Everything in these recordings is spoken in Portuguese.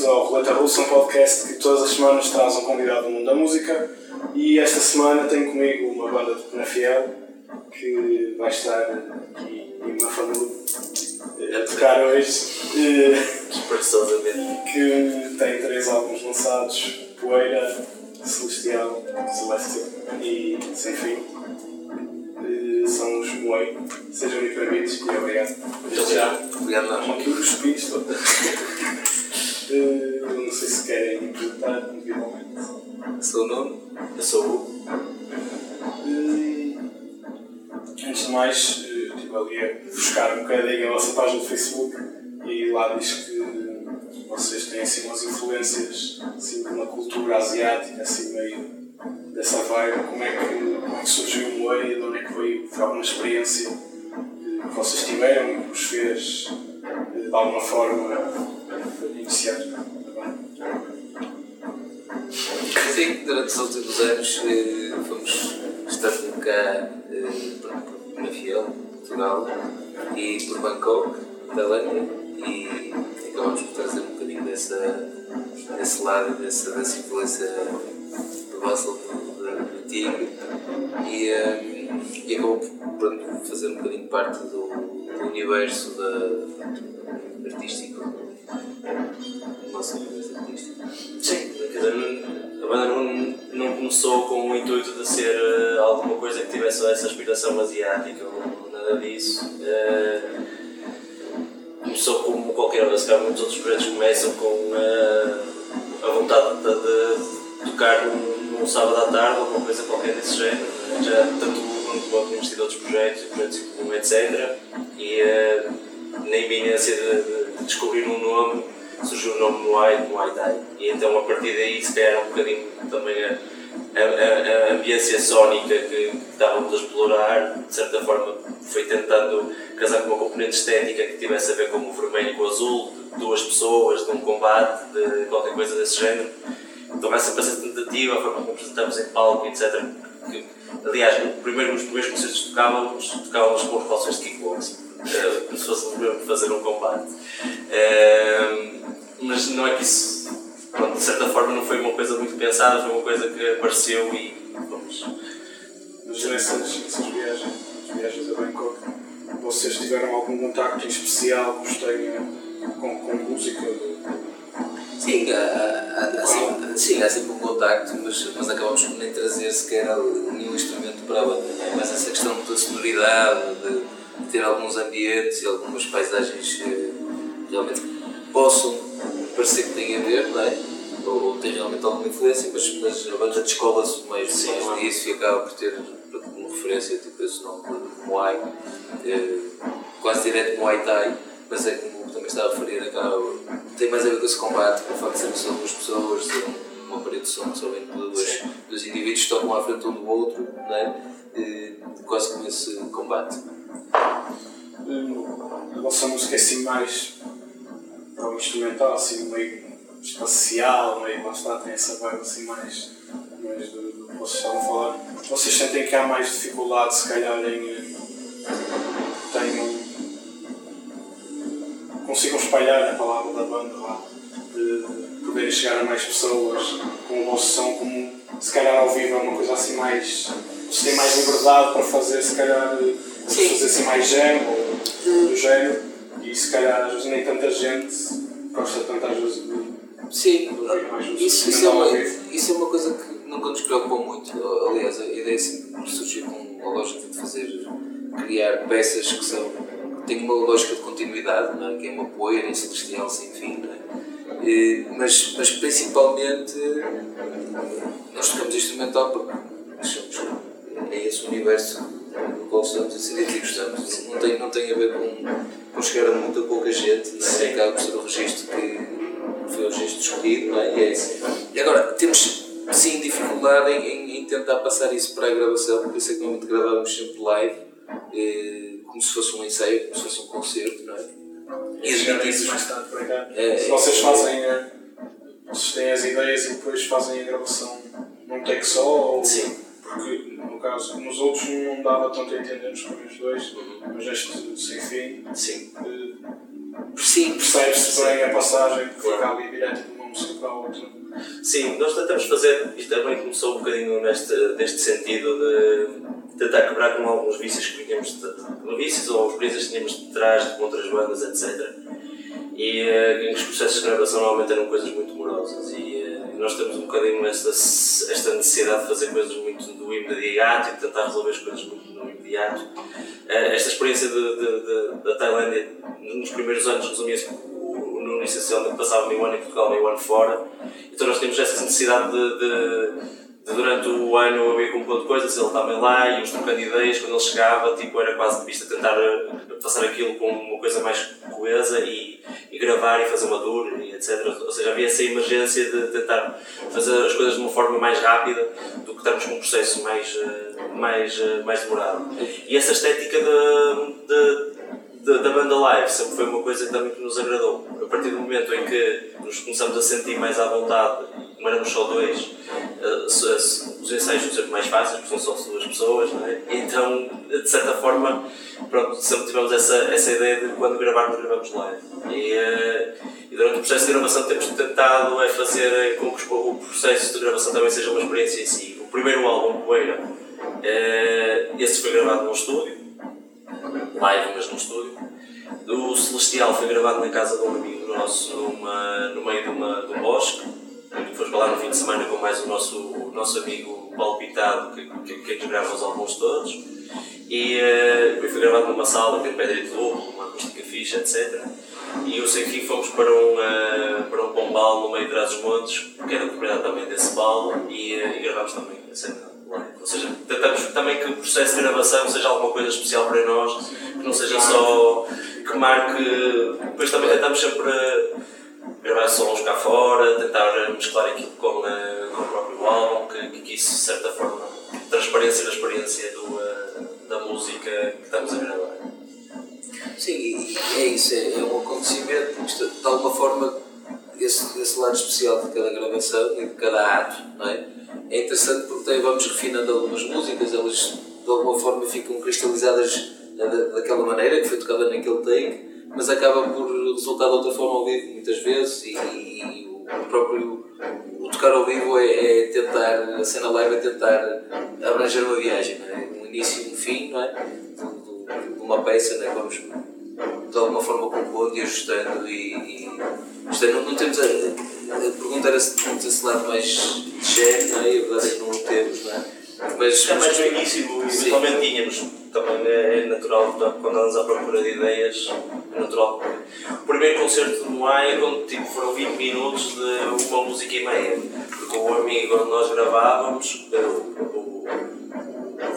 bem-vindos ao Roleta Russa, um podcast que todas as semanas traz um convidado do mundo da música. E esta semana tenho comigo uma banda de Penafiel que vai estar aqui em uma família a tocar hoje. Espaçosamente. Que tem três álbuns lançados: Poeira, Celestial, Celestial e Sem Fim. Eh, São os Moei. Sejam muito bem-vindos e obrigado. Obrigado. Obrigado, nós. Aqui os espíritos. Eh, Não sei se querem apresentar individualmente. Sou o Nuno. Eu sou o Hugo. Eh, Antes de mais, eh, eu estive ali a buscar um bocadinho a vossa página do Facebook e lá diz que vocês têm assim umas influências assim, de uma cultura asiática, assim meio dessa vibe. Como é que, como é que surgiu o Moe? De onde é que veio? Foi alguma experiência eh, que vocês tiveram e que vos fez eh, de alguma forma banda? Sim, durante os últimos anos eh, fomos estando cá eh, por- Fiel, Portugal, e por Bangkok, Tailândia, e acabamos por trazer um bocadinho dessa, desse lado, dessa, dessa influência do Basel, do, Tigre, e, eh, e acabou por fazer um bocadinho parte do, do universo da, artístico, artístico. Sim, a banda não, não começou com o intuito de ser eh, alguma coisa que tivesse essa aspiração asiática ou nada disso. Eh, começou como qualquer outro, se calhar muitos outros projetos começam com eh, a vontade de, de tocar num, num sábado à tarde ou uma coisa qualquer desse género. Já tanto o Bruno como tínhamos tido outros projetos, projetos em comum, etc. E eh, na iminência de- de descobrir um nome surgiu o nome Muay, Muay Thai. E então a partir daí se um bocadinho também a, a, a, a ambiência sónica que, que estávamos a explorar, de certa forma foi tentando casar com uma componente estética que tivesse a ver com o vermelho e com o azul, de duas pessoas, de um combate, de qualquer coisa desse género. Então sempre essa tentativa, a forma como apresentamos em palco, etc. Que, aliás, primeiro, nos primeiros concertos tocávamos, tocávamos com os calções de kickboxing, como se fôssemos mesmo fazer um combate. Eh, mas não é que isso, pronto, de certa forma, não foi uma coisa muito pensada, foi uma coisa que apareceu e vamos. Mas nessas, nessas viagens, as viagens a Bangkok, vocês tiveram algum contacto em especial que vos tenha com, com música? Sim, há, há, há, sempre, sim, há sempre um contacto, mas, mas acabamos por nem trazer sequer nenhum instrumento para a banda. é? Mas essa questão da sonoridade, de, de ter alguns ambientes e algumas paisagens realmente que possam parecer que têm a ver, não é? ou, ou tem realmente alguma influência, mas, mas a banda descola-se mais, mais disso e acaba por ter como referência tipo esse nome de Muay, eh, quase direto Muay Thai, mas é como também estava a referir, acaba, tem mais a ver com esse combate, com o facto de serem só duas pessoas, ser um- uma parede de som só vem de duas, dois indivíduos que tocam à frente um do outro, não é? Eh, quase como esse combate. A vossa música é assim mais para o instrumental, assim meio espacial, meio lá está, tem essa vibe assim mais, mais do, do que vocês estavam a falar. Vocês sentem que há mais dificuldade se calhar em tenham consigam espalhar a palavra da banda lá, de poderem chegar a mais pessoas com o vosso som como se calhar ao vivo é uma coisa assim mais. Vocês têm mais liberdade para fazer se calhar eh, Sim. fazer assim mais jam ou do género e se calhar às vezes nem tanta gente gosta tanto às vezes de Sim, música isso, isso, é uma, isso é uma coisa que nunca nos preocupou muito. Aliás, a ideia sempre surgiu com a lógica de fazer, criar peças que são que têm uma lógica de continuidade, não é? que é uma poeira em celestial sem fim. Não é? E, mas, mas principalmente nós tocamos instrumental porque achamos que é esse universo e gostamos. Não tem, não tem a ver com, com chegar a muita pouca gente, não é? acaba por ser o registro que foi o registro escolhido, não é? E é. E agora, temos sim dificuldade em, em- tentar passar isso para a gravação, por isso é que normalmente gravamos sempre live, eh, como se fosse um ensaio, como se fosse um concerto, não é? E chegar a admitimos- isso mais tarde para cá. É, se é. vocês fazem a, vocês têm as ideias e depois fazem a gravação num take só ou Sim. porque caso nos outros não dava tanto a entender nos primeiros dois mas este sem fim Sim. Sim, percebe-se bem a passagem que fica ali direto de uma música para a outra. Sim, nós tentamos fazer, isto também começou um bocadinho neste, neste sentido de tentar quebrar com alguns vícios que tínhamos, vícios ou experiências que tínhamos de trás de outras bandas, etc. E uh, os processos de gravação normalmente eram coisas muito morosas e uh, nós temos um bocadinho esta, esta necessidade de fazer coisas muito do imediato e de tentar resolver as coisas no imediato. Uh, esta experiência de, de, de, da Tailândia nos primeiros anos resumia-se no essencialmente passava meio ano em Portugal, meio ano fora, então nós temos essa necessidade de, de de durante o ano eu ia compondo coisas, ele também lá, íamos trocando ideias, quando ele chegava, tipo, era quase de vista tentar passar aquilo com uma coisa mais coesa e, e gravar e fazer uma tour, e etc. Ou seja, havia essa emergência de tentar fazer as coisas de uma forma mais rápida do que estarmos com um processo mais, mais, mais demorado. E essa estética da, da, banda live sempre foi uma coisa que também nos agradou. A partir do momento em que nos começamos a sentir mais à vontade, como éramos só dois, os ensaios são sempre mais fáceis, porque são só duas pessoas, é? Então, de certa forma, pronto, sempre tivemos essa, essa ideia de quando gravarmos, gravamos live. E, uh, e durante o processo de gravação temos tentado é fazer com que o processo de gravação também seja uma experiência em si. O primeiro álbum, Poeira, uh, esse foi gravado num estúdio, live, mas no estúdio. O Celestial foi gravado na casa de um amigo nosso, numa, no meio de, uma, de um bosque. Lá no fim de semana com mais o nosso, o nosso amigo Paulo Pintado, que, que, que nos grava os álbuns todos. E uh, foi gravado numa sala, tem pedra de duplo, uma acústica ficha, etc. E o Sem Fim fomos para um, uh, para um pombal no meio de trás dos montes, que era propriedade também desse Paulo, e, uh, e gravámos também a cena ou seja, tentamos também que o processo de gravação seja alguma coisa especial para nós, que não seja só que marque. Depois também tentamos sempre gravar sons cá fora, tentar mesclar aquilo com, eh, com o próprio álbum, que, que isso, de certa forma, transparência da experiência do, eh, da música que estamos a gravar. Sim, e é isso, é, é um acontecimento, de alguma forma, esse, esse lado especial de cada gravação e de cada ato, não é? é interessante porque vamos refinando algumas músicas, elas de alguma forma ficam cristalizadas daquela maneira que foi tocada naquele take, mas acaba por resultar de outra forma ao vivo muitas vezes e, e o próprio o tocar ao vivo é, é, tentar, a cena live é tentar abranger uma viagem, não é? um início e um fim não é? de, de uma peça, não é? vamos de alguma forma compondo e ajustando e, e não, não temos a, a pergunta era se temos esse lado mais de género, não é? E a verdade é que não o temos, não é? Mas, Já mais no início, eventualmente tínhamos, também é natural, quando andamos à procura de ideias, é natural. O primeiro concerto do Maia, quando tipo, foram 20 minutos de uma música e meia, porque o amigo onde nós gravávamos, o,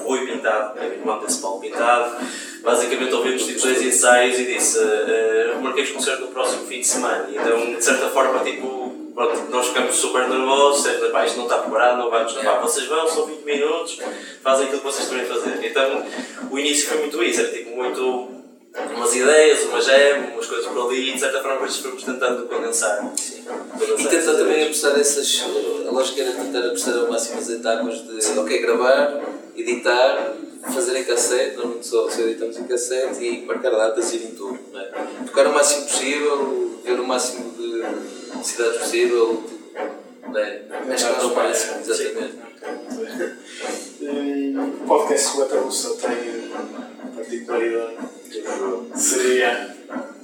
Rui Pintado, é irmão desse Paulo Pintado, basicamente ouvimos tipo, dois ensaios e disse: uh, remarquei o concerto no próximo fim de semana. Então, de certa forma, tipo, pronto, nós ficamos super nervosos, sempre, pá, isto não está preparado, não vamos, pá, vocês vão, são 20 minutos, fazem aquilo que vocês querem fazer. Então, o início foi muito isso, era tipo muito umas ideias, uma gem, umas coisas por ali e de certa forma depois fomos tentando condensar. Sim. e tentar também apressar essas. A lógica era tentar apressar ao máximo as etapas de ok, gravar, editar, fazer em cassete, normalmente só, só editamos em cassete e marcar datas e ir em tudo. É? Tocar o máximo possível, ver o máximo de cidades possível, né? mesclar o máximo, exatamente. O podcast Coleta Russa tem particularidade. Seria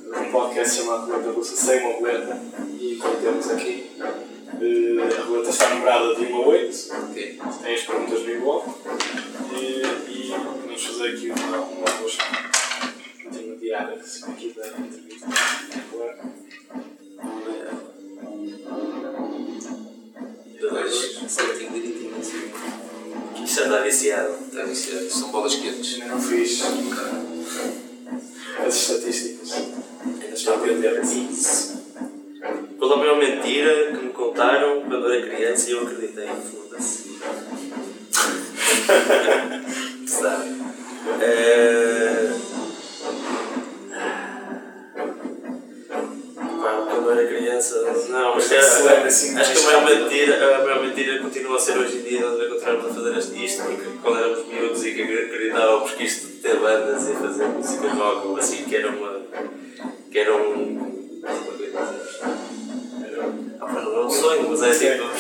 um podcast chamado Coleta Russa sem uma coleta e como temos aqui a roleta está numerada de 1 a 8. Okay. Tem está viciado. Está viciado. São bolas quentes. Não fiz as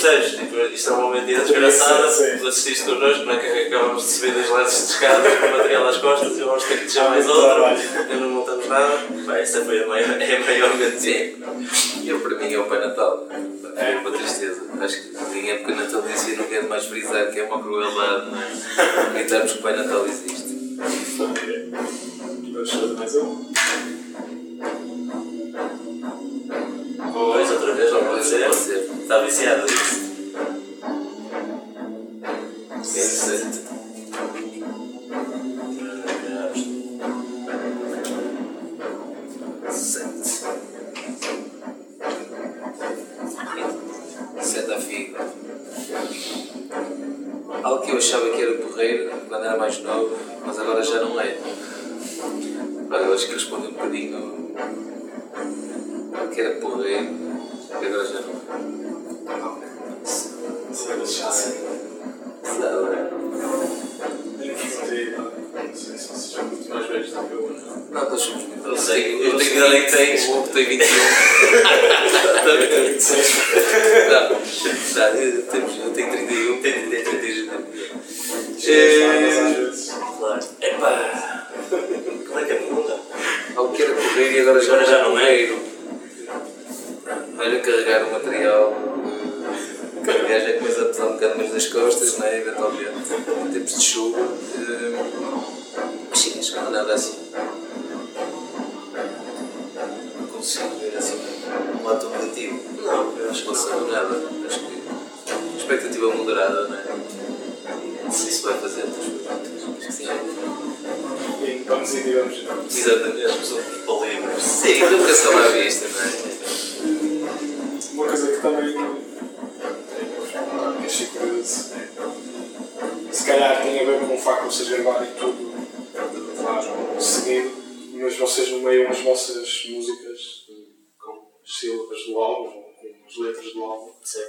percebes? Tipo, isto é uma mentira desgraçada, tu assististe connosco, não é que acabamos de subir dois lances de escada com material às costas e vamos ter que deixar mais outro, e não montamos nada. Pá, essa foi a maior, é a maior mentira. Sim. Eu, para mim, é o Pai Natal. É uma tristeza. Acho que em época natalícia não quero mais frisar que é uma crueldade, não é? Acreditarmos que o Pai Natal existe. Vamos fazer mais um? Pois, outra vez, não pode ser. Está viciado nisso. Certo. Sete. Sete a figo. Algo que eu achava que era porreiro quando era mais novo, mas agora já não é. Eu acho que responde um bocadinho que era porreiro agora já não é. 36, como tem 21. Também tem 26. Não, não eu, tenho 31, tenho 31. É pá. Como é que é a pergunta? Algo que era correr e agora já, agora já não é. Olha, carregar o material. Aliás, já coisa a pesar um bocado mais nas costas, não é? Eventualmente, em tempos de chuva. Mas sim, acho que não é nada assim. Acho que não. não nada. Acho que expectativa moderada, não é? Se isso vai fazer outras coisas. Acho que sim. E vamos e digamos. Exatamente. As pessoas palíveis. Sim, nunca se lá à vista, não é? Uma coisa que também achei curioso é, se calhar tem a ver com o facto de vocês gravarem tudo claro, seguido, mas vocês nomeiam as vossas músicas com as sílabas do álbum, as letras do álbum. Sim.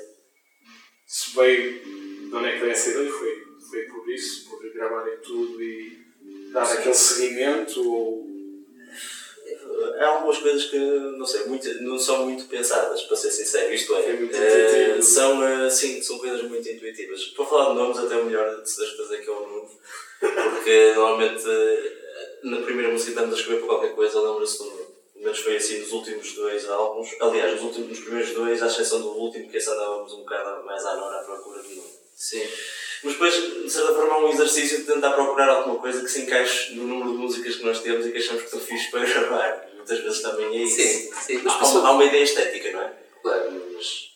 Se veio de onde é que veio essa ideia, foi, foi por isso, por gravarem tudo e dar aquele seguimento ou Há algumas coisas que, não sei, muito, não são muito pensadas, para ser sincero. Isto é, É intuitivo. são, eh, sim, são coisas muito intuitivas. Para falar de nomes, até o melhor das coisas é que é o nome, porque normalmente eh, na primeira música que estamos a escrever para qualquer coisa, lembra-se do nome. Menos foi assim nos últimos dois álbuns. Aliás, nos, últimos, nos primeiros dois, à exceção do último, que esse andávamos um bocado mais à nora à procura do nome. Sim. Mas depois, de certa forma, há um exercício de tentar procurar alguma coisa que se encaixe no número de músicas que nós temos e que achamos que estão fixe para gravar. Muitas vezes também é isso. Sim, sim. Mas Há, passou- há uma ideia estética, não é? Claro, mas.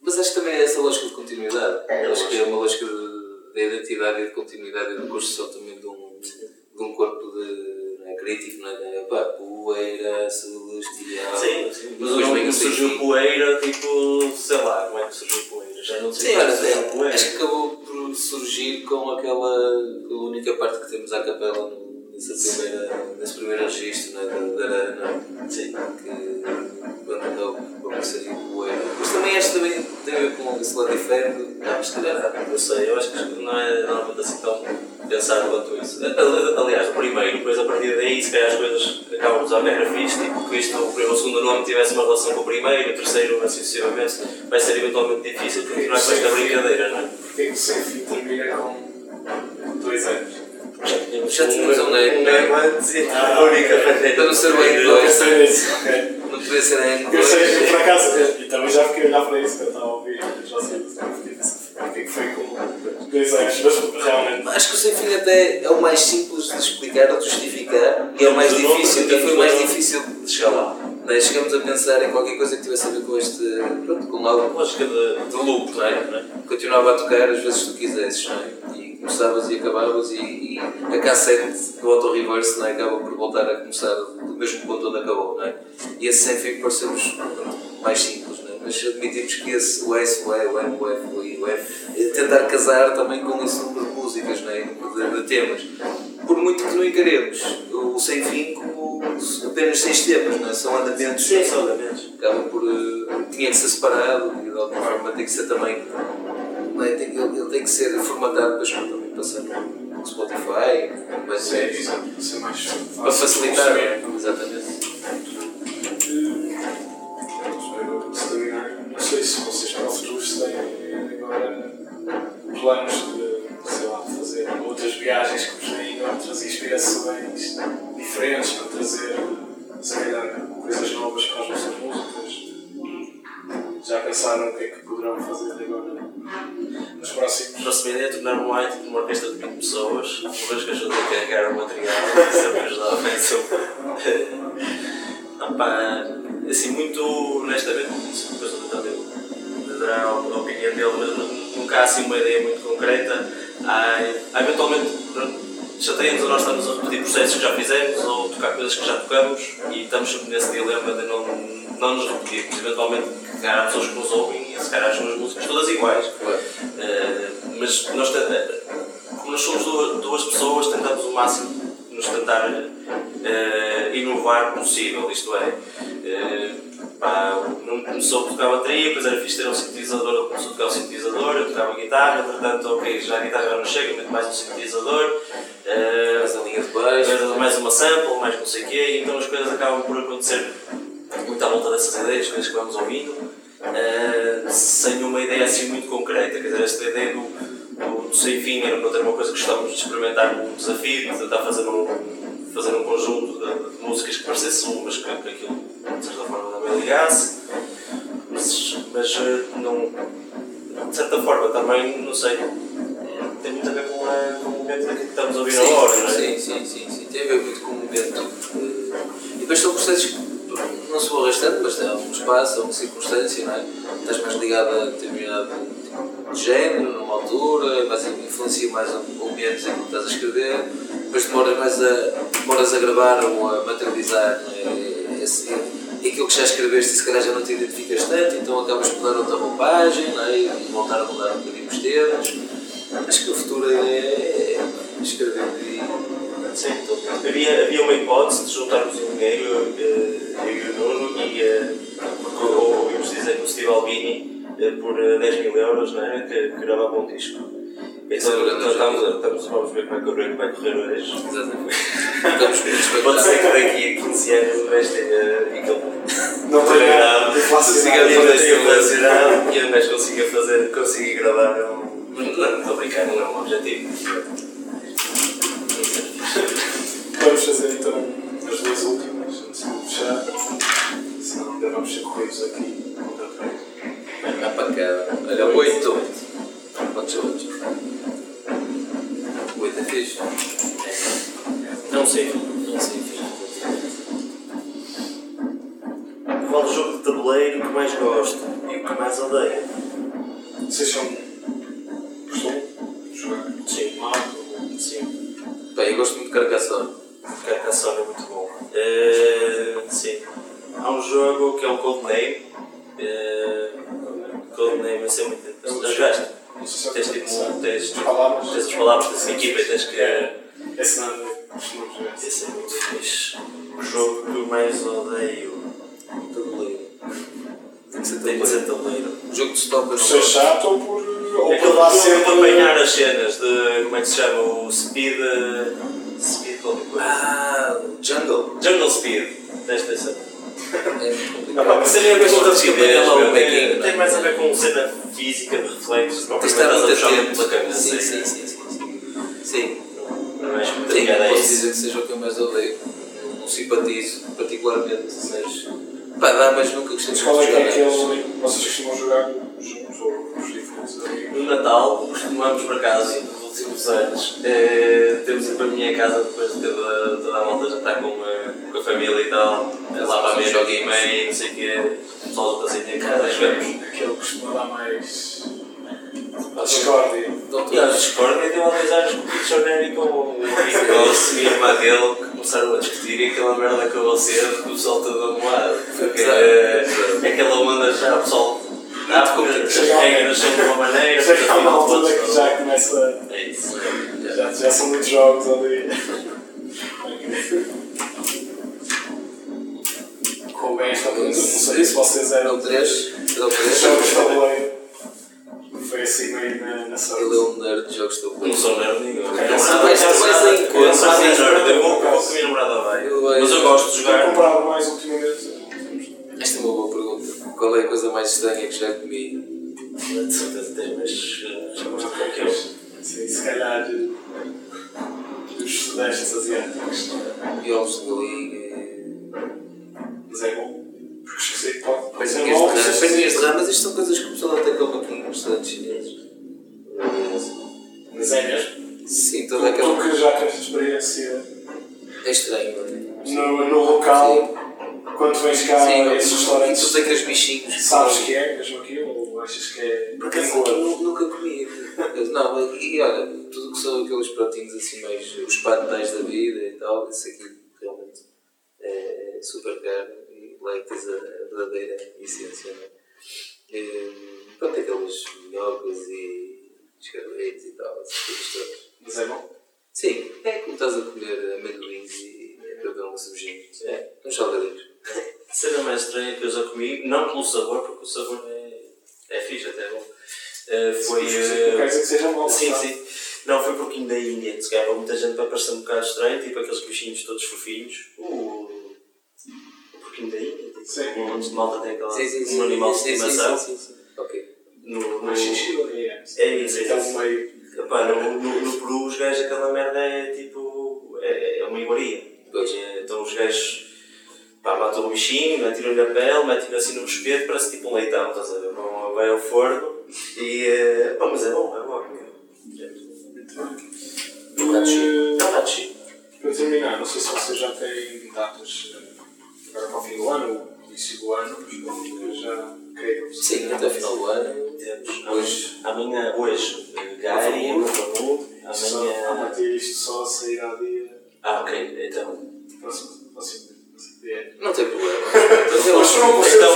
Mas acho que também é essa lógica de continuidade. É, acho que é uma lógica de, de identidade e de continuidade e de construção também de um, de um corpo de, não é, criativo, não é? Pá, poeira celestial. Sim, sim. Mas vem nome o surgiu poeira, tipo, sei lá, como é que surgiu poeira? Já não sei Sim, como olha, surgiu poeira. acho que acabou por surgir com aquela a única parte que temos à capela nessa primeira, nesse primeiro registro né, da, da Arana, Sim. que quando andou para começar a poeira. Mas também acho que também tem a ver com esse lado diferente. Não, mas se calhar Não sei, eu acho que não é normalmente assim tão pensado quanto isso. Ali- Aliás, o primeiro, depois a partir daí, se calhar as coisas acabam por usar o que era fixe, tipo que isto, o primeiro- o segundo nome tivesse uma relação com o primeiro, o terceiro, assim sucessivamente, vai ser eventualmente difícil continuar com esta brincadeira, não é? porque é que o sem fim termina com dois anos? Já tínhamos Já tínhamos um name, um name antes e Ah, a única maneira. Para não ser bem Eu dois. pensei nisso, ok. não podia ser a N2. Eu sei, eu por acaso, e também já fiquei a olhar para isso quando estava mas realmente. Acho que o sem fim até é o mais simples de explicar ou de justificar e é o mais difícil e foi o mais difícil de chegar lá. Daí chegamos a pensar em qualquer coisa que tivesse a ver com este. pronto, com algo Lógica de, de loop, não é? Continuava a tocar às vezes que tu quisesses, não é? E começavas e acabavas e, e a cassete do auto reverse não é? acaba por voltar a começar do mesmo ponto onde acabou, não é? E esse sem fim pareceu-nos mais simples, é? Mas admitimos que esse, o S, o E, o M, o F, o I, o F, é tentar casar também com esse número de músicas, não é? De, de temas. Por muito que não encaremos o sem fim como apenas seis temas, não é? São andamentos Sim, são elementos. acaba por. eh, tinha que ser separado e de alguma forma tem que ser também. Não é? tem, ele, ele tem que ser formatado para também passar no Spotify, mas Sim, é, isso é mais fácil. para facilitar. Exatamente. planos de, sei lá, fazer outras viagens que vos deem outras inspirações diferentes para trazer, se calhar, coisas novas para as vossas músicas? Já pensaram o que é que poderão fazer agora nos próximos? A próxima ideia é tornar um item de uma orquestra de 20 pessoas, uma vez que ajudam a carregar o material, sempre é ajudar a pensar. Opa, assim, muito honestamente, depois de eu dará a opinião dele, mas nunca há assim uma ideia muito concreta. Há, há eventualmente, chateiamos a nós estamos a repetir processos que já fizemos ou tocar coisas que já tocamos e estamos sempre nesse dilema de não, não nos repetirmos. Eventualmente, há pessoas que nos ouvem e se calhar acham as músicas todas iguais. Uh, mas nós, como nós somos duas, duas pessoas, tentamos o máximo nos tentar uh, inovar possível, isto é, uh, pá, não começou a tocar bateria, depois era fixe ter um sintetizador, ele começou a tocar um sintetizador, eu tocava guitarra, entretanto, ok, já a guitarra já não chega, meto mais um sintetizador, uh, mais a linha de baixo, mais uma sample, mais não sei o quê, então as coisas acabam por acontecer muito à volta dessas ideias, coisas que vamos ouvindo, uh, sem uma ideia assim muito concreta, quer dizer, esta ideia do do Sem Fim era para ter uma coisa que gostávamos de experimentar um desafio, de tentar fazer um, fazer um conjunto de, de músicas que parecesse um, mas que, que aquilo ligasse. Mas, mas eh, não, de certa forma também, não sei, tem muito a ver com, a, com o momento que estamos a ouvir sim, agora, não é? Sim, sim, sim, sim, tem a ver muito com o momento. E depois são processos que não se vão arrastando, mas tem algum espaço, alguma circunstância, não é? Estás mais ligado a determinado de género, numa altura, mas influencia mais ou menos aquilo que estás a escrever, depois demoras mais a, demoras a gravar ou a materializar é? Esse, aquilo que já escreveste e se calhar já não te identificas tanto, então acabas por dar outra roupagem é? e voltar a mudar um bocadinho os termos. Acho que o futuro é, é escrever e. Sim, então, havia, havia uma hipótese de juntarmos um dinheiro, eu, eu e o Nuno, e ouvimos dizer que o Steve Albini por 10 mil euros é? que, que gravava um disco. Então, então estamos, estamos, vamos ver como é que o Bruno vai correr hoje. Exatamente. Estamos Pode ser que daqui a 15 anos o gajo tenha. Não tenha e ele tenha inflacionado e o gajo consiga fazer, consiga gravar um. Não, estou a brincar, não é um objetivo. Vamos fazer então as duas últimas antes de fechar. Senão ainda vamos ser corridos aqui. Vai para cá. Olha, 8. Pode ser 8. 8 Não sei. Não sei. Qual o jogo de tabuleiro que mais gosto e o que mais odeio? Vocês são. costumam jogar? Sim, Mago? sim. Bem, eu gosto muito de Carcassonne. Carcassonne é muito bom. Eh, sim. Há um jogo que é o Codename. Uh, Codename, é muito interessante. Já jogaste? Tens tipo. Tens, As palavras. tens as palavras da equipa e tens que. Que ser Tem que ser tabuleiro. O jogo de stop eu Por ser chato ou por. ou É por que sempre. apanhar as cenas de. como é que se chama? O Speed. Speed qualquer coisa. Ah, Jungle. Jungle Speed. Tens de pensar. É pá, mas tem a lá o meu, making, tem, é? mais a ver com cena física, de reflexos, Tens de estar estás a muito atento. Sim, sim, sim. sim. Não muito ligado a posso dizer que seja o que eu mais odeio. Não, não simpatizo particularmente, mas. Pá, dá, mas nunca gostei de qual é que é aquele que vocês costumam jogar juntos ou os diferentes? No Natal, costumamos por acaso, nos últimos anos, eh, temos ido para a minha casa depois de toda, toda a volta a jantar com, eh, com a família e tal, eh, lá para a meia, jogo e meia, não sei o quê, o pessoal junta-se em casa e jogamos. Aquele que costuma dar mais. a discórdia. A Discord deu há dois anos com o Neri com o amigo nosso e a irmã dele começaram a discutir e aquela merda acabou cedo com o pessoal todo amoado. Eh, exato. aquela onda já, o pessoal. Ah, porque as regras são de uma maneira, Já há uma altura que já começa. É isso. Já, já são muitos jogos ali. Com bem esta pergunta, não sei se vocês É eram o 3. É o 3. jogos de tabuleiro. Assim meio na, na sorte. Ele é um nerd de jogos de Não tabuleiro. sou nerd nenhum. Mas tu vais em Eu não sou conta. nerd, eu vou com a minha namorada vai. Eu Mas eu gosto de jogar. comprado mais ultimamente. Esta é uma boa pergunta. Qual é a coisa mais estranha que já comi? De certeza tens, mas já gosto de qualquer um. Sim, se calhar dos sudestes asiáticos. asiáticos. Biólogos de galinha. Mas é bom. Porque esqueci que pode perninhas de rã, mas isto são coisas que o pessoal até come Mas é mesmo. Sim, toda aquela. tu que já tens experiência É estranho, não é? no, no local, quando vens cá Sim, a esses tu restaurantes, tens aqueles bichinhos. sabes que é mesmo aquilo ou achas que é Porque assim, nu- nunca comi. Não, e olha, tudo que são aqueles pratinhos assim mais. os pantais da vida e tal, isso aqui realmente é, é super caro e lá é que tens a, verdadeira essência, não é? E, Pronto, aqueles minhocas e escarletes e tal, essas coisas todas. Mas é bom. Sim, é como estás a comer amendoins e a beber uma cervejinha. É, uns salgadinhos. A cena mais estranha que eu já comi, não pelo sabor, porque o sabor é, é fixe, até é bom. Eh, foi. Não eh, quer dizer que seja mau. Sim, sabe? sim. Não, foi um pouquinho da Índia. Se calhar muita gente vai parecer um bocado estranho, tipo aqueles bichinhos todos fofinhos. O. O porquinho da Índia. Tipo, Sim. Um monte de malta tem aquela. Sim, sim, sim. um animal de sim, sim, estimação. Sim, sim, sim. Ok. No, no, Mas chinchila é. É isso, é Então, isso. meio. Epá, no, no, no Peru os gajos aquela merda é tipo. é, é uma iguaria. Pois. E, Então os gajos pá, matam o bichinho, atiram-lhe a pele, metem-lhe assim num espeto, parece tipo um leitão, estás a ver? Vão, vai ao forno e. eh, pá, mas é bom, é bom. Chique. É um chique. Para terminar, não sei se vocês já têm datas eh, agora para o fim do ano, ou início do ano, mas já queiram. Sim, até o final do ano. Temos Hoje. amanhã, hoje, Mafamu, Só, a amanhã. partir disto só sairá dia. Ah, ok, então. Próximo, próximo dia. Não tem problema.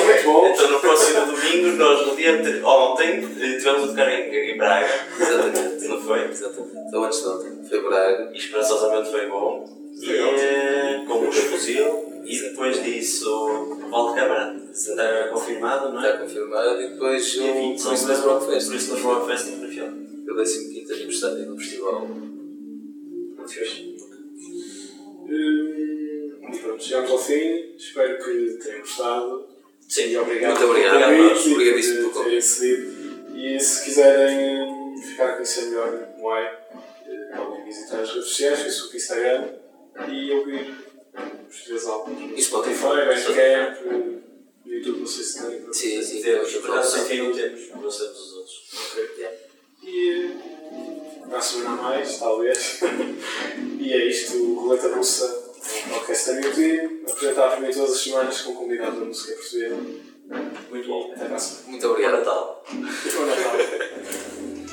Muito bons. Então no próximo domingo, nós no dia anterior, ontem, eh, tivemos a tocar em, em Braga. Exatamente. Não foi? Exatamente. Então antes de ontem. Foi Braga. E esperançosamente foi bom. E, eh, com um fuzil. E depois disso, Valdecâmara. Está confirmado, não Está é? confirmado e depois o 20 Christmas Rock Fest. Christmas Rock Fest no Fiel. O 15 aniversário do festival. Muito fixe. Hum, pronto, chegamos ao fim. Espero que tenham gostado. Sim, E obrigado Muito obrigado convite Obrigadíssimo por terem cedido. E se quiserem hum, ficar a conhecer melhor o Moai, eh, podem visitar as redes sociais, Facebook e Instagram e ouvir os três álbuns E Spotify. Bandcamp, YouTube, não sei se tem. Sim, sim. Temos, por acaso que não temos, não sabemos os outros. Ok. Yeah. E eh, para a semana mais, talvez. e é isto, o Roleta Russa, um podcast da YouTube, apresentado por mim todas as semanas com convidados da música portuguesa. Muito bom. Até a semana. Muito Bom obrigado. Natal.